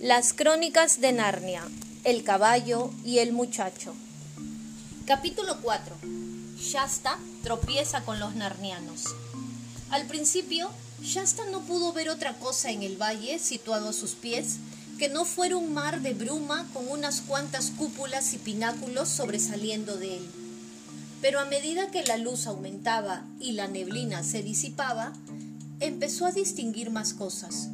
Las crónicas de Narnia, el caballo y el muchacho. Capítulo 4. Shasta tropieza con los narnianos. Al principio, Shasta no pudo ver otra cosa en el valle situado a sus pies que no fuera un mar de bruma con unas cuantas cúpulas y pináculos sobresaliendo de él. Pero a medida que la luz aumentaba y la neblina se disipaba, empezó a distinguir más cosas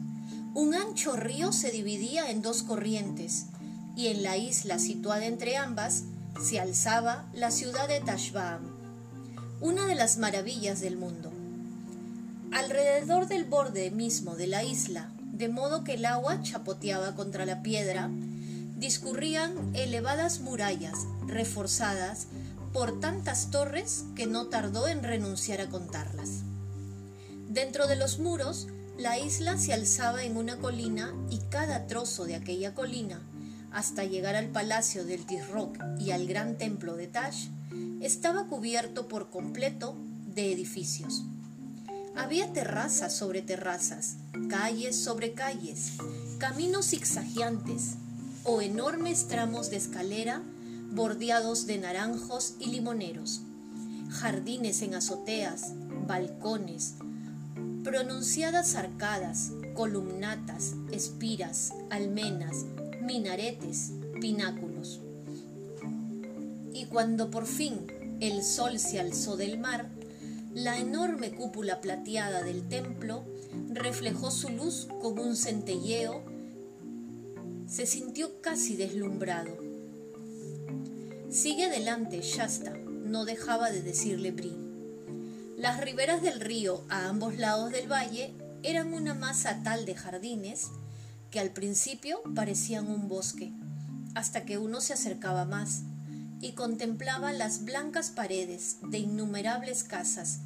un ancho río se dividía en dos corrientes, y en la isla situada entre ambas se alzaba la ciudad de Tashbaan, una de las maravillas del mundo. Alrededor del borde mismo de la isla, de modo que el agua chapoteaba contra la piedra, discurrían elevadas murallas reforzadas por tantas torres que no tardó en renunciar a contarlas. Dentro de los muros la isla se alzaba en una colina y cada trozo de aquella colina, hasta llegar al palacio del Tisroc y al gran templo de Tash, estaba cubierto por completo de edificios. Había terrazas sobre terrazas, calles sobre calles, caminos zigzagueantes o enormes tramos de escalera bordeados de naranjos y limoneros, jardines en azoteas, balcones, pronunciadas arcadas, columnatas, espiras, almenas, minaretes, pináculos. Y cuando por fin el sol se alzó del mar, la enorme cúpula plateada del templo reflejó su luz con un centelleo, se sintió casi deslumbrado. Sigue adelante, Shasta, no dejaba de decirle Brie. Las riberas del río a ambos lados del valle eran una masa tal de jardines que al principio parecían un bosque, hasta que uno se acercaba más y contemplaba las blancas paredes de innumerables casas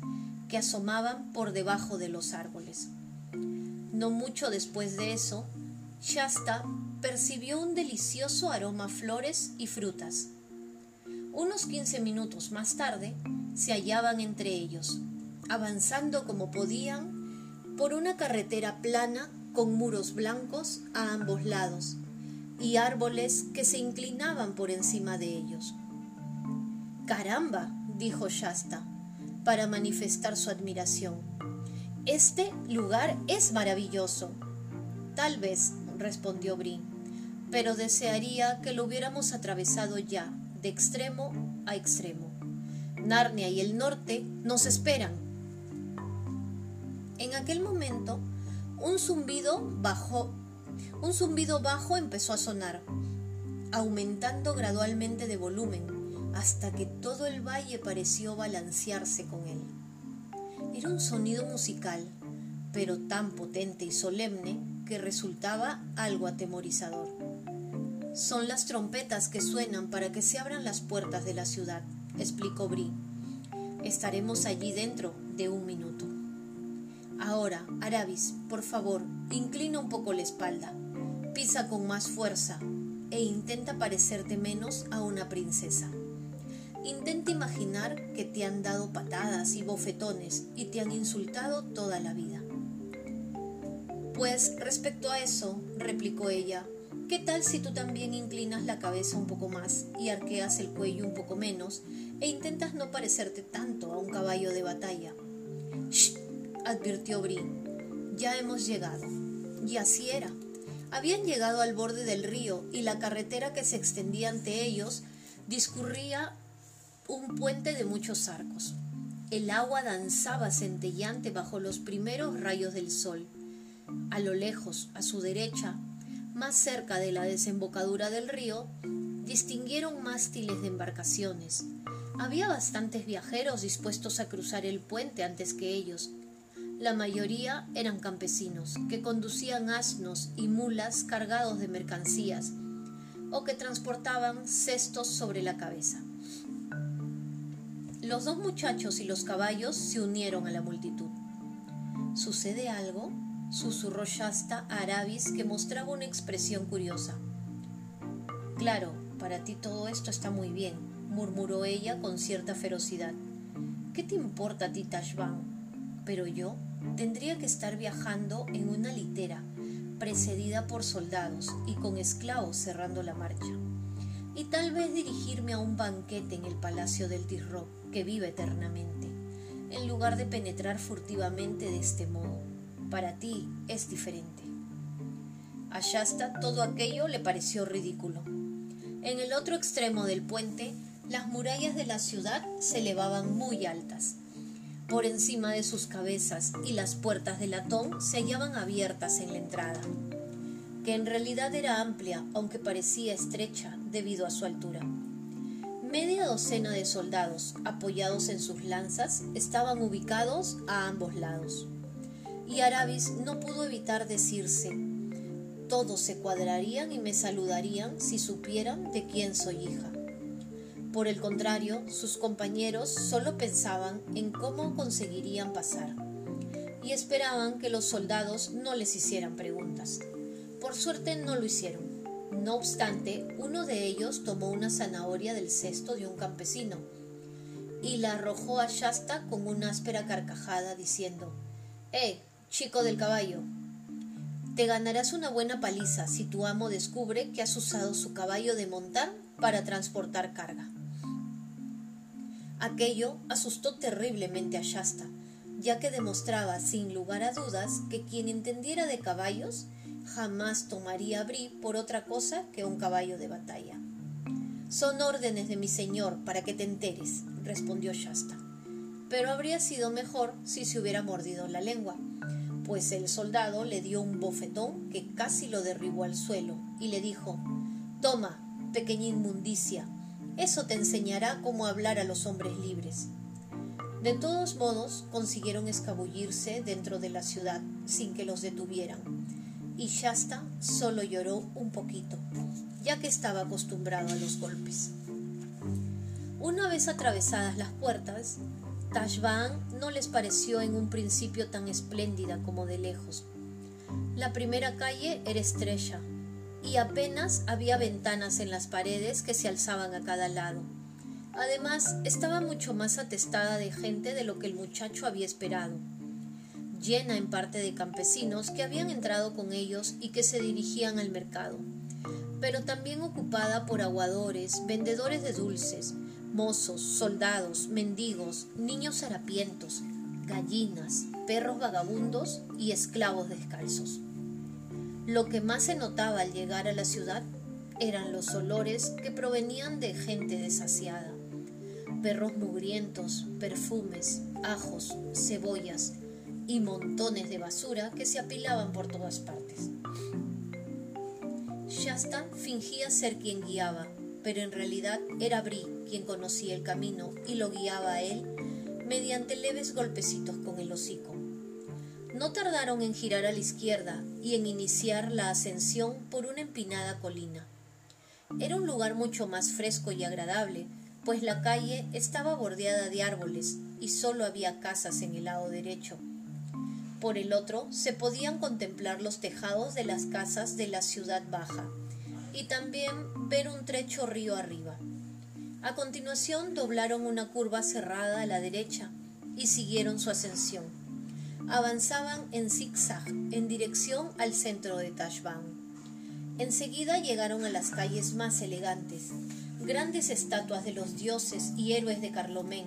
que asomaban por debajo de los árboles. No mucho después de eso, Shasta percibió un delicioso aroma a flores y frutas. Unos quince minutos más tarde, se hallaban entre ellos, avanzando como podían por una carretera plana con muros blancos a ambos lados y árboles que se inclinaban por encima de ellos. Caramba, dijo Shasta, para manifestar su admiración. Este lugar es maravilloso. Tal vez, respondió Brin, pero desearía que lo hubiéramos atravesado ya, de extremo a extremo. Narnia y el norte nos esperan. En aquel momento, un zumbido bajo, un zumbido bajo empezó a sonar, aumentando gradualmente de volumen, hasta que todo el valle pareció balancearse con él. Era un sonido musical, pero tan potente y solemne que resultaba algo atemorizador. Son las trompetas que suenan para que se abran las puertas de la ciudad explicó Bri. Estaremos allí dentro de un minuto. Ahora, Arabis, por favor, inclina un poco la espalda, pisa con más fuerza e intenta parecerte menos a una princesa. Intenta imaginar que te han dado patadas y bofetones y te han insultado toda la vida. Pues respecto a eso, replicó ella, ¿qué tal si tú también inclinas la cabeza un poco más y arqueas el cuello un poco menos e intentas no parecerte tanto a un caballo de batalla. ¡Shh! advirtió Bri. Ya hemos llegado. Y así era. Habían llegado al borde del río y la carretera que se extendía ante ellos discurría un puente de muchos arcos. El agua danzaba centellante bajo los primeros rayos del sol. A lo lejos, a su derecha, más cerca de la desembocadura del río, distinguieron mástiles de embarcaciones, había bastantes viajeros dispuestos a cruzar el puente antes que ellos. La mayoría eran campesinos, que conducían asnos y mulas cargados de mercancías, o que transportaban cestos sobre la cabeza. Los dos muchachos y los caballos se unieron a la multitud. ¿Sucede algo? Susurró Shasta a Arabis, que mostraba una expresión curiosa. Claro, para ti todo esto está muy bien, murmuró ella con cierta ferocidad. ¿Qué te importa a ti, Tashban? Pero yo tendría que estar viajando en una litera, precedida por soldados y con esclavos cerrando la marcha, y tal vez dirigirme a un banquete en el palacio del Tirro, que vive eternamente, en lugar de penetrar furtivamente de este modo. Para ti es diferente. A Shasta todo aquello le pareció ridículo. En el otro extremo del puente, las murallas de la ciudad se elevaban muy altas. Por encima de sus cabezas y las puertas de latón se hallaban abiertas en la entrada, que en realidad era amplia, aunque parecía estrecha debido a su altura. Media docena de soldados, apoyados en sus lanzas, estaban ubicados a ambos lados. Y Arabis no pudo evitar decirse, todos se cuadrarían y me saludarían si supieran de quién soy hija. Por el contrario, sus compañeros solo pensaban en cómo conseguirían pasar y esperaban que los soldados no les hicieran preguntas. Por suerte no lo hicieron. No obstante, uno de ellos tomó una zanahoria del cesto de un campesino y la arrojó a Shasta con una áspera carcajada diciendo, ¡Eh, chico del caballo! Te ganarás una buena paliza si tu amo descubre que has usado su caballo de montar para transportar carga. Aquello asustó terriblemente a Shasta, ya que demostraba sin lugar a dudas que quien entendiera de caballos jamás tomaría a Bri por otra cosa que un caballo de batalla. Son órdenes de mi señor para que te enteres, respondió Shasta. Pero habría sido mejor si se hubiera mordido la lengua, pues el soldado le dio un bofetón que casi lo derribó al suelo y le dijo Toma, pequeña inmundicia, eso te enseñará cómo hablar a los hombres libres. De todos modos, consiguieron escabullirse dentro de la ciudad sin que los detuvieran, y Shasta solo lloró un poquito, ya que estaba acostumbrado a los golpes. Una vez atravesadas las puertas, Tashbaan no les pareció en un principio tan espléndida como de lejos. La primera calle era estrecha, y apenas había ventanas en las paredes que se alzaban a cada lado. Además, estaba mucho más atestada de gente de lo que el muchacho había esperado, llena en parte de campesinos que habían entrado con ellos y que se dirigían al mercado, pero también ocupada por aguadores, vendedores de dulces, mozos, soldados, mendigos, niños harapientos, gallinas, perros vagabundos y esclavos descalzos. Lo que más se notaba al llegar a la ciudad eran los olores que provenían de gente desasiada. Perros mugrientos, perfumes, ajos, cebollas y montones de basura que se apilaban por todas partes. Shasta fingía ser quien guiaba, pero en realidad era Bri quien conocía el camino y lo guiaba a él mediante leves golpecitos con el hocico. No tardaron en girar a la izquierda y en iniciar la ascensión por una empinada colina. Era un lugar mucho más fresco y agradable, pues la calle estaba bordeada de árboles y solo había casas en el lado derecho. Por el otro se podían contemplar los tejados de las casas de la ciudad baja y también ver un trecho río arriba. A continuación doblaron una curva cerrada a la derecha y siguieron su ascensión avanzaban en zigzag en dirección al centro de Tashbaan. Enseguida llegaron a las calles más elegantes, grandes estatuas de los dioses y héroes de Carlomén,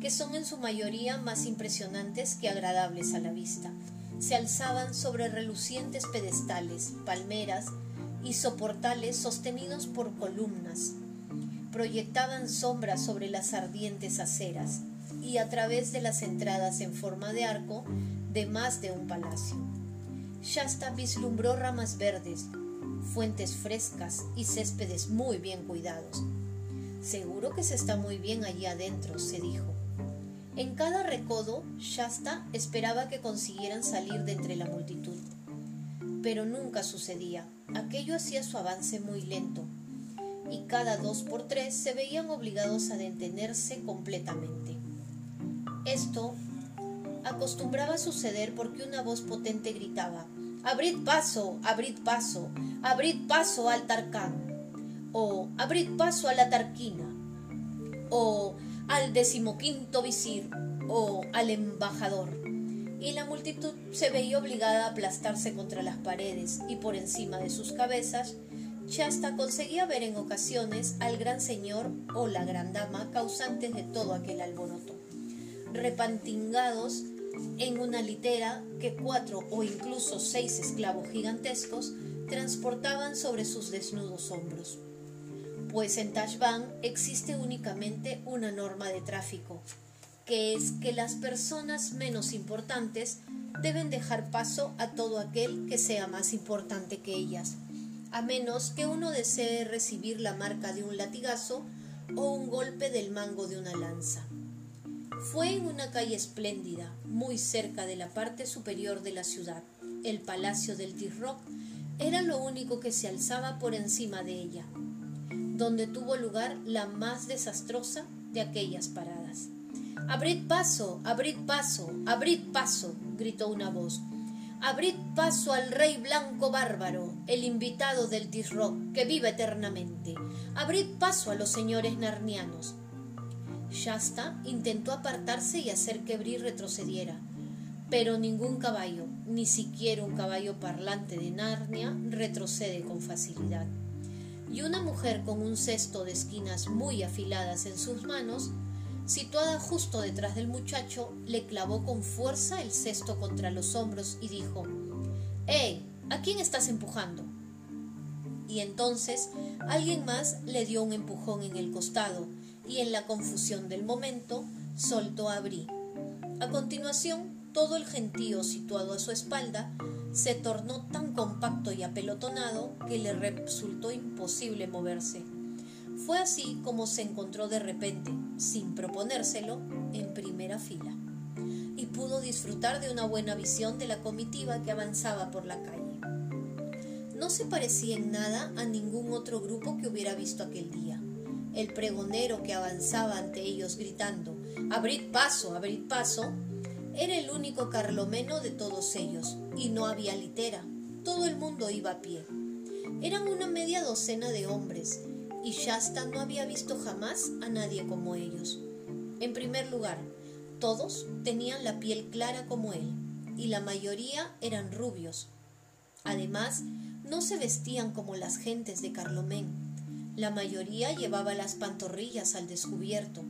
que son en su mayoría más impresionantes que agradables a la vista. Se alzaban sobre relucientes pedestales, palmeras y soportales sostenidos por columnas. Proyectaban sombras sobre las ardientes aceras y a través de las entradas en forma de arco de más de un palacio. Shasta vislumbró ramas verdes, fuentes frescas y céspedes muy bien cuidados. Seguro que se está muy bien allí adentro, se dijo. En cada recodo, Shasta esperaba que consiguieran salir de entre la multitud. Pero nunca sucedía. Aquello hacía su avance muy lento, y cada dos por tres se veían obligados a detenerse completamente. Esto acostumbraba a suceder porque una voz potente gritaba Abrid paso, abrid paso, abrid paso al Tarcán, o abrid paso a la Tarquina, o al decimoquinto visir, o al embajador. Y la multitud se veía obligada a aplastarse contra las paredes y por encima de sus cabezas, Shasta conseguía ver en ocasiones al gran señor o la gran dama causantes de todo aquel alboroto, repantingados en una litera que cuatro o incluso seis esclavos gigantescos transportaban sobre sus desnudos hombros. Pues en Tashban existe únicamente una norma de tráfico, que es que las personas menos importantes deben dejar paso a todo aquel que sea más importante que ellas, a menos que uno desee recibir la marca de un latigazo o un golpe del mango de una lanza. Fue en una calle espléndida, muy cerca de la parte superior de la ciudad. El palacio del T-Rock era lo único que se alzaba por encima de ella, donde tuvo lugar la más desastrosa de aquellas paradas. Abrid paso, abrid paso, abrid paso, gritó una voz. Abrid paso al rey blanco bárbaro, el invitado del Tisrock, que vive eternamente. Abrid paso a los señores narnianos. Shasta intentó apartarse y hacer que Bri retrocediera, pero ningún caballo, ni siquiera un caballo parlante de Narnia, retrocede con facilidad. Y una mujer con un cesto de esquinas muy afiladas en sus manos situada justo detrás del muchacho, le clavó con fuerza el cesto contra los hombros y dijo ¡Eh! ¿A quién estás empujando? Y entonces alguien más le dio un empujón en el costado y en la confusión del momento soltó a Bri. A continuación, todo el gentío situado a su espalda se tornó tan compacto y apelotonado que le resultó imposible moverse. Fue así como se encontró de repente, sin proponérselo, en primera fila, y pudo disfrutar de una buena visión de la comitiva que avanzaba por la calle. No se parecía en nada a ningún otro grupo que hubiera visto aquel día. El pregonero que avanzaba ante ellos gritando Abrid paso, abrid paso, era el único carlomeno de todos ellos, y no había litera. Todo el mundo iba a pie. Eran una media docena de hombres, y Shasta no había visto jamás a nadie como ellos. En primer lugar, todos tenían la piel clara como él, y la mayoría eran rubios. Además, no se vestían como las gentes de Carlomén. La mayoría llevaba las pantorrillas al descubierto.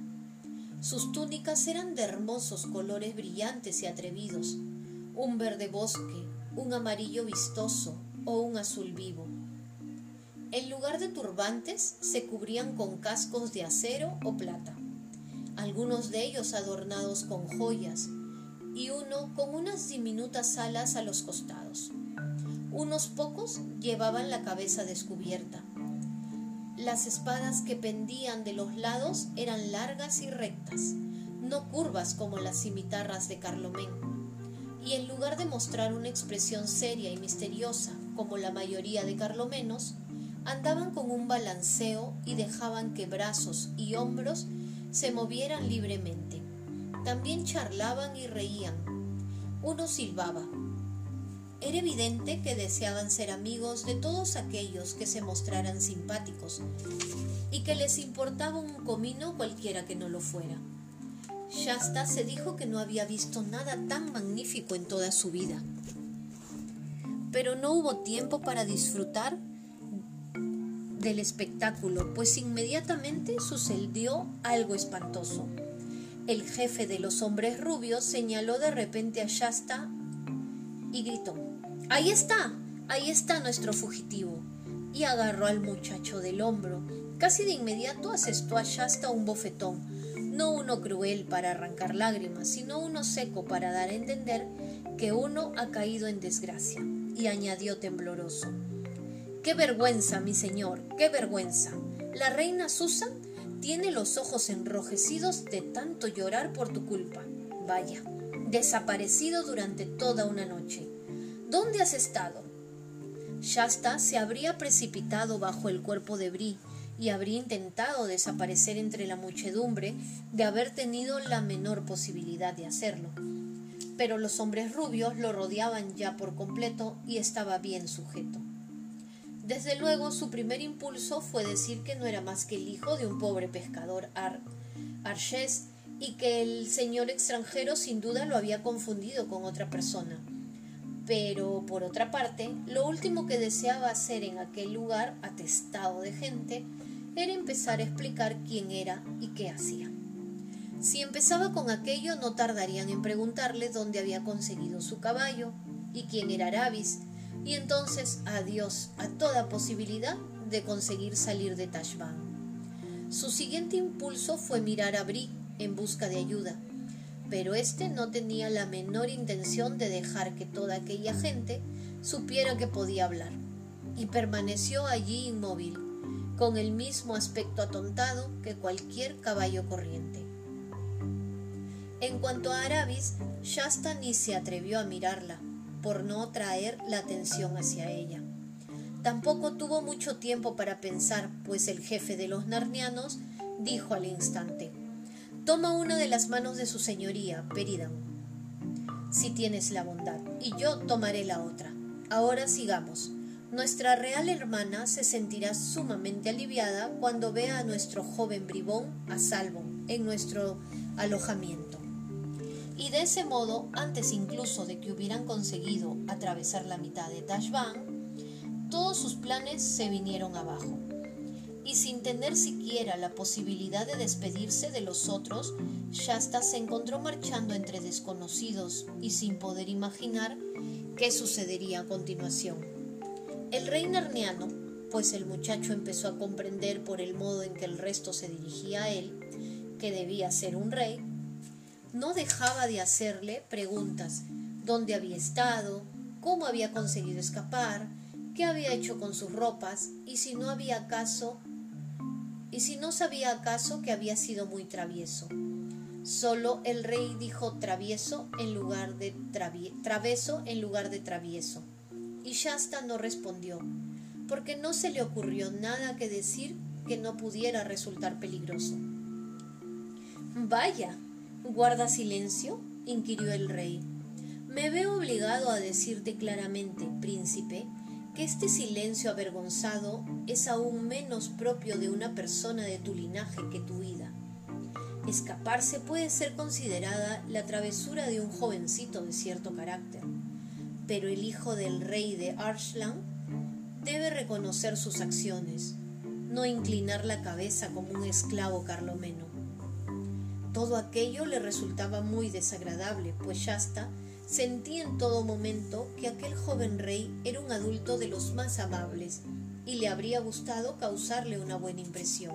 Sus túnicas eran de hermosos colores brillantes y atrevidos, un verde bosque, un amarillo vistoso o un azul vivo. En lugar de turbantes, se cubrían con cascos de acero o plata, algunos de ellos adornados con joyas, y uno con unas diminutas alas a los costados. Unos pocos llevaban la cabeza descubierta. Las espadas que pendían de los lados eran largas y rectas, no curvas como las cimitarras de Carlomén. Y en lugar de mostrar una expresión seria y misteriosa como la mayoría de carlomenos, Andaban con un balanceo y dejaban que brazos y hombros se movieran libremente. También charlaban y reían. Uno silbaba. Era evidente que deseaban ser amigos de todos aquellos que se mostraran simpáticos y que les importaba un comino cualquiera que no lo fuera. Shasta se dijo que no había visto nada tan magnífico en toda su vida. Pero no hubo tiempo para disfrutar del espectáculo, pues inmediatamente sucedió algo espantoso. El jefe de los hombres rubios señaló de repente a Shasta y gritó, Ahí está, ahí está nuestro fugitivo. Y agarró al muchacho del hombro. Casi de inmediato asestó a Shasta un bofetón, no uno cruel para arrancar lágrimas, sino uno seco para dar a entender que uno ha caído en desgracia. Y añadió tembloroso, Qué vergüenza, mi señor, qué vergüenza. La reina Susan tiene los ojos enrojecidos de tanto llorar por tu culpa. Vaya, desaparecido durante toda una noche. ¿Dónde has estado? Shasta se habría precipitado bajo el cuerpo de Bri y habría intentado desaparecer entre la muchedumbre de haber tenido la menor posibilidad de hacerlo. Pero los hombres rubios lo rodeaban ya por completo y estaba bien sujeto. Desde luego, su primer impulso fue decir que no era más que el hijo de un pobre pescador ar y que el señor extranjero sin duda lo había confundido con otra persona. Pero, por otra parte, lo último que deseaba hacer en aquel lugar atestado de gente era empezar a explicar quién era y qué hacía. Si empezaba con aquello, no tardarían en preguntarle dónde había conseguido su caballo y quién era Arabis, y entonces adiós a toda posibilidad de conseguir salir de Tashban. Su siguiente impulso fue mirar a Bri en busca de ayuda, pero éste no tenía la menor intención de dejar que toda aquella gente supiera que podía hablar, y permaneció allí inmóvil, con el mismo aspecto atontado que cualquier caballo corriente. En cuanto a Arabis, Shasta ni se atrevió a mirarla, por no traer la atención hacia ella. Tampoco tuvo mucho tiempo para pensar, pues el jefe de los narnianos dijo al instante, Toma una de las manos de su señoría, Peridan, si tienes la bondad, y yo tomaré la otra. Ahora sigamos. Nuestra real hermana se sentirá sumamente aliviada cuando vea a nuestro joven bribón a salvo en nuestro alojamiento. Y de ese modo, antes incluso de que hubieran conseguido atravesar la mitad de Tashban, todos sus planes se vinieron abajo y sin tener siquiera la posibilidad de despedirse de los otros, Shasta se encontró marchando entre desconocidos y sin poder imaginar qué sucedería a continuación. El rey narniano, pues el muchacho empezó a comprender por el modo en que el resto se dirigía a él, que debía ser un rey, no dejaba de hacerle preguntas, dónde había estado, cómo había conseguido escapar, qué había hecho con sus ropas y si no había acaso y si no sabía acaso que había sido muy travieso. Solo el rey dijo travieso en lugar de traveso en lugar de travieso. Y Shasta no respondió, porque no se le ocurrió nada que decir que no pudiera resultar peligroso. Vaya, ¿guarda silencio? inquirió el rey. Me veo obligado a decirte claramente, príncipe, que este silencio avergonzado es aún menos propio de una persona de tu linaje que tu vida. Escaparse puede ser considerada la travesura de un jovencito de cierto carácter, pero el hijo del rey de Arslan debe reconocer sus acciones, no inclinar la cabeza como un esclavo carlomeno. Todo aquello le resultaba muy desagradable, pues Shasta Sentí en todo momento que aquel joven rey era un adulto de los más amables y le habría gustado causarle una buena impresión.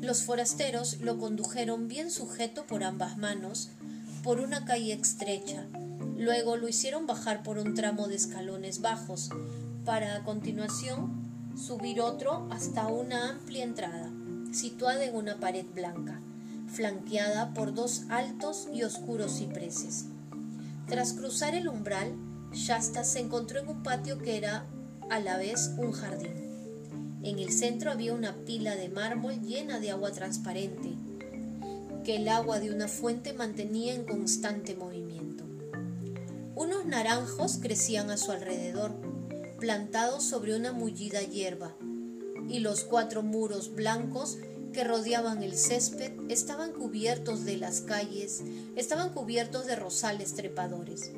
Los forasteros lo condujeron bien sujeto por ambas manos por una calle estrecha, luego lo hicieron bajar por un tramo de escalones bajos, para a continuación subir otro hasta una amplia entrada, situada en una pared blanca, flanqueada por dos altos y oscuros cipreses. Tras cruzar el umbral, Shasta se encontró en un patio que era a la vez un jardín. En el centro había una pila de mármol llena de agua transparente, que el agua de una fuente mantenía en constante movimiento. Unos naranjos crecían a su alrededor, plantados sobre una mullida hierba, y los cuatro muros blancos que rodeaban el césped estaban cubiertos de las calles, estaban cubiertos de rosales trepadores.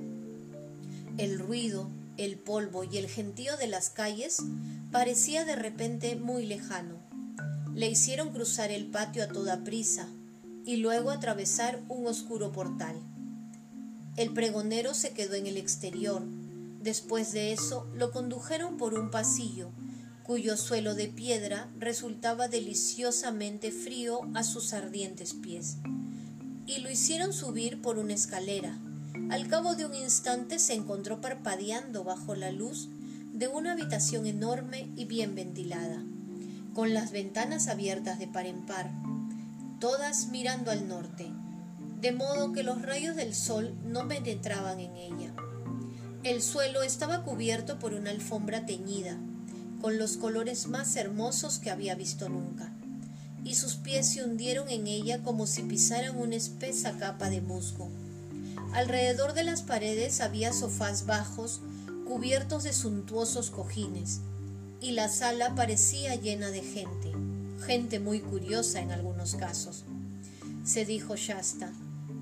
El ruido, el polvo y el gentío de las calles parecía de repente muy lejano. Le hicieron cruzar el patio a toda prisa y luego atravesar un oscuro portal. El pregonero se quedó en el exterior. Después de eso lo condujeron por un pasillo cuyo suelo de piedra resultaba deliciosamente frío a sus ardientes pies, y lo hicieron subir por una escalera. Al cabo de un instante se encontró parpadeando bajo la luz de una habitación enorme y bien ventilada, con las ventanas abiertas de par en par, todas mirando al norte, de modo que los rayos del sol no penetraban en ella. El suelo estaba cubierto por una alfombra teñida, con los colores más hermosos que había visto nunca, y sus pies se hundieron en ella como si pisaran una espesa capa de musgo. Alrededor de las paredes había sofás bajos cubiertos de suntuosos cojines, y la sala parecía llena de gente, gente muy curiosa en algunos casos. se dijo Shasta.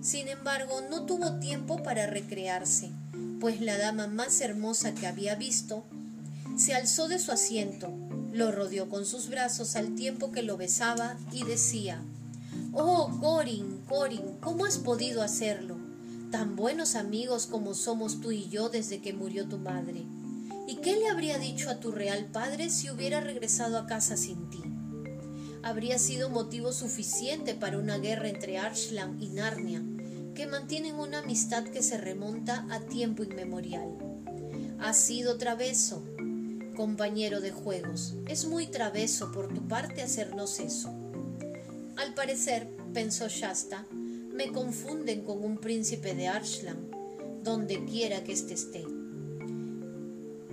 Sin embargo, no tuvo tiempo para recrearse, pues la dama más hermosa que había visto se alzó de su asiento, lo rodeó con sus brazos al tiempo que lo besaba y decía, Oh, Corin, Corin, ¿cómo has podido hacerlo? Tan buenos amigos como somos tú y yo desde que murió tu madre. ¿Y qué le habría dicho a tu real padre si hubiera regresado a casa sin ti? Habría sido motivo suficiente para una guerra entre Arslan y Narnia, que mantienen una amistad que se remonta a tiempo inmemorial. Has sido traveso, compañero de juegos. Es muy traveso por tu parte hacernos eso. Al parecer, pensó Shasta, me confunden con un príncipe de Arslan, donde quiera que éste esté.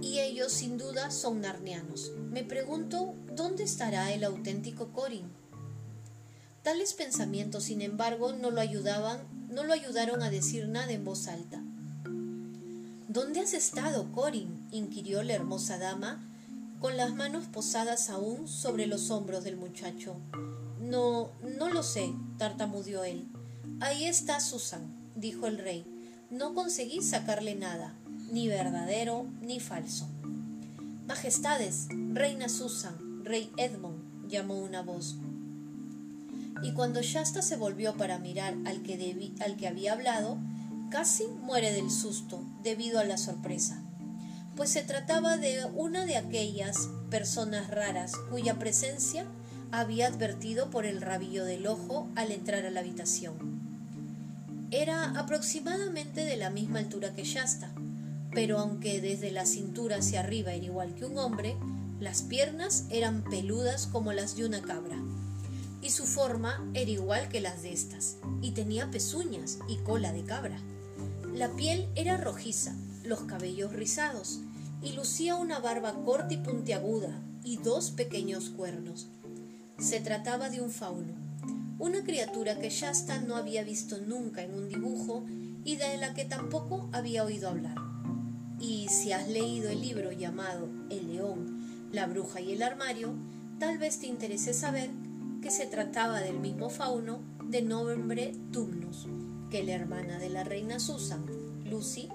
Y ellos sin duda son narnianos. Me pregunto, ¿dónde estará el auténtico Corin? Tales pensamientos, sin embargo, no lo ayudaban, no lo ayudaron a decir nada en voz alta. ¿Dónde has estado, Corin? inquirió la hermosa dama, con las manos posadas aún sobre los hombros del muchacho. No, no lo sé, tartamudeó él. Ahí está Susan, dijo el rey. No conseguí sacarle nada, ni verdadero ni falso. Majestades, reina Susan, rey Edmund, llamó una voz. Y cuando Shasta se volvió para mirar al que, al que había hablado, Casi muere del susto debido a la sorpresa, pues se trataba de una de aquellas personas raras cuya presencia había advertido por el rabillo del ojo al entrar a la habitación. Era aproximadamente de la misma altura que Shasta, pero aunque desde la cintura hacia arriba era igual que un hombre, las piernas eran peludas como las de una cabra, y su forma era igual que las de estas, y tenía pezuñas y cola de cabra. La piel era rojiza, los cabellos rizados, y lucía una barba corta y puntiaguda y dos pequeños cuernos. Se trataba de un fauno, una criatura que Shasta no había visto nunca en un dibujo y de la que tampoco había oído hablar. Y si has leído el libro llamado El león, la bruja y el armario, tal vez te interese saber que se trataba del mismo fauno de nombre Tumnus, que la hermana de la reina Susan, Lucy,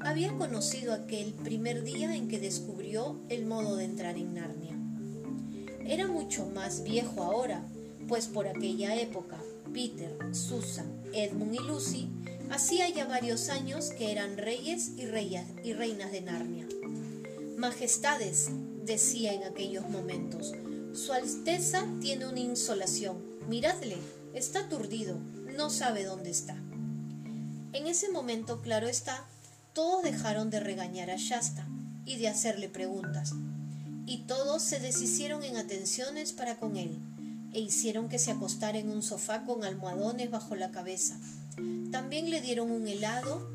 había conocido aquel primer día en que descubrió el modo de entrar en Narnia. Era mucho más viejo ahora, pues por aquella época Peter, Susan, Edmund y Lucy hacía ya varios años que eran reyes y, y reinas de Narnia. Majestades, decía en aquellos momentos, Su Alteza tiene una insolación. Miradle, está aturdido, no sabe dónde está. En ese momento, claro está, todos dejaron de regañar a Shasta y de hacerle preguntas, y todos se deshicieron en atenciones para con él, e hicieron que se acostara en un sofá con almohadones bajo la cabeza. También le dieron un helado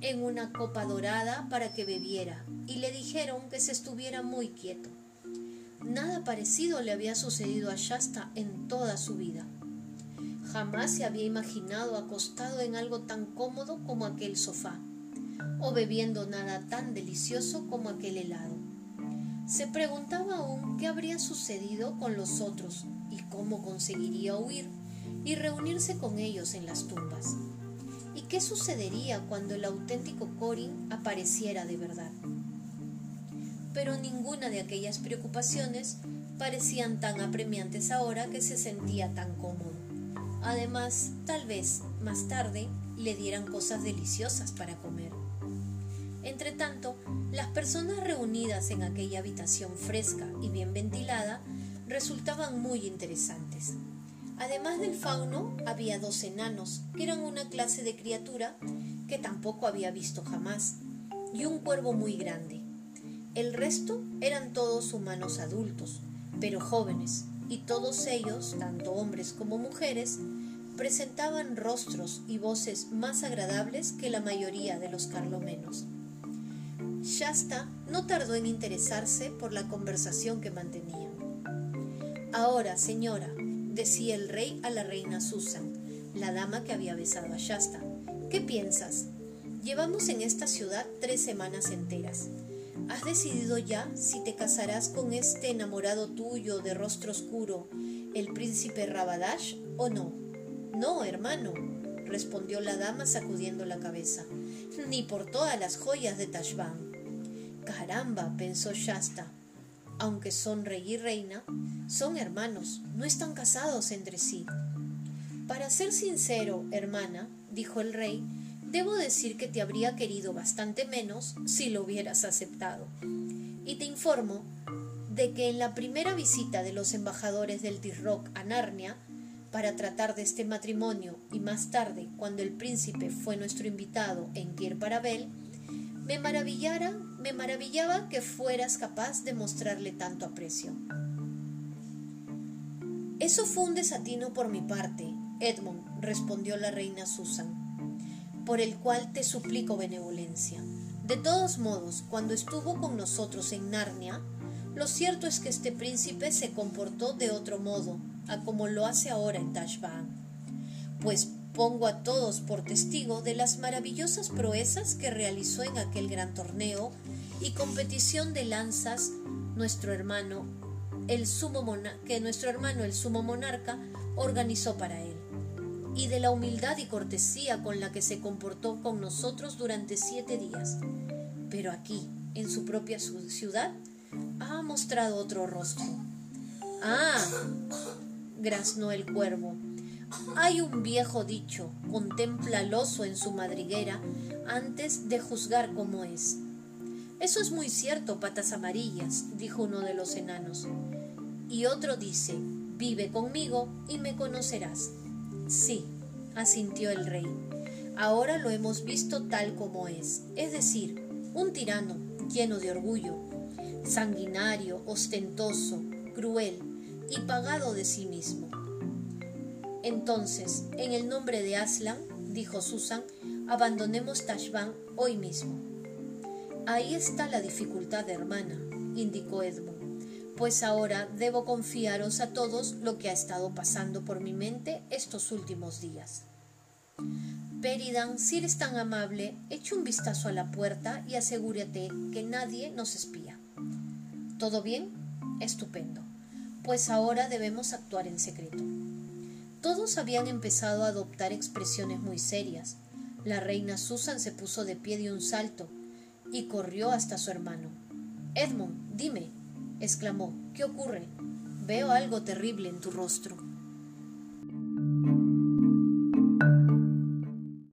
en una copa dorada para que bebiera, y le dijeron que se estuviera muy quieto. Nada parecido le había sucedido a Shasta en toda su vida. Jamás se había imaginado acostado en algo tan cómodo como aquel sofá, o bebiendo nada tan delicioso como aquel helado. Se preguntaba aún qué habría sucedido con los otros y cómo conseguiría huir y reunirse con ellos en las tumbas. ¿Y qué sucedería cuando el auténtico Corin apareciera de verdad? Pero ninguna de aquellas preocupaciones parecían tan apremiantes ahora que se sentía tan cómodo. Además, tal vez más tarde le dieran cosas deliciosas para comer. Entretanto, las personas reunidas en aquella habitación fresca y bien ventilada resultaban muy interesantes. Además del fauno, había dos enanos, que eran una clase de criatura que tampoco había visto jamás, y un cuervo muy grande. El resto eran todos humanos adultos, pero jóvenes, y todos ellos, tanto hombres como mujeres, presentaban rostros y voces más agradables que la mayoría de los carlomenos. Shasta no tardó en interesarse por la conversación que mantenían. Ahora, señora, decía el rey a la reina Susan, la dama que había besado a Shasta, ¿qué piensas? Llevamos en esta ciudad tres semanas enteras. ¿Has decidido ya si te casarás con este enamorado tuyo de rostro oscuro, el príncipe Rabadash, o no? No, hermano, respondió la dama sacudiendo la cabeza, ni por todas las joyas de Tashbán. Caramba, pensó Shasta, aunque son rey y reina, son hermanos, no están casados entre sí. Para ser sincero, hermana, dijo el rey, debo decir que te habría querido bastante menos si lo hubieras aceptado. Y te informo de que en la primera visita de los embajadores del Tirroc a Narnia, para tratar de este matrimonio y más tarde, cuando el príncipe fue nuestro invitado en Kier Parabel, me maravillara, me maravillaba que fueras capaz de mostrarle tanto aprecio. Eso fue un desatino por mi parte, Edmund, respondió la reina Susan, por el cual te suplico benevolencia. De todos modos, cuando estuvo con nosotros en Narnia, lo cierto es que este príncipe se comportó de otro modo, a como lo hace ahora en Tashbaan. Pues pongo a todos por testigo de las maravillosas proezas que realizó en aquel gran torneo y competición de lanzas nuestro hermano el sumo que nuestro hermano el sumo monarca organizó para él y de la humildad y cortesía con la que se comportó con nosotros durante siete días. Pero aquí, en su propia ciudad, ha mostrado otro rostro. Ah, graznó el cuervo. Hay un viejo dicho, contempla al oso en su madriguera antes de juzgar cómo es. Eso es muy cierto, patas amarillas, dijo uno de los enanos. Y otro dice, vive conmigo y me conocerás. Sí, asintió el rey. Ahora lo hemos visto tal como es, es decir, un tirano lleno de orgullo, sanguinario, ostentoso, cruel y pagado de sí mismo. Entonces, en el nombre de Aslan, dijo Susan, abandonemos Tashban hoy mismo. Ahí está la dificultad, hermana, indicó Edmund, pues ahora debo confiaros a todos lo que ha estado pasando por mi mente estos últimos días. Peridan, si eres tan amable, echa un vistazo a la puerta y asegúrate que nadie nos espía. ¿Todo bien? Estupendo. Pues ahora debemos actuar en secreto. Todos habían empezado a adoptar expresiones muy serias. La reina Susan se puso de pie de un salto y corrió hasta su hermano. Edmund, dime, exclamó, ¿qué ocurre? Veo algo terrible en tu rostro.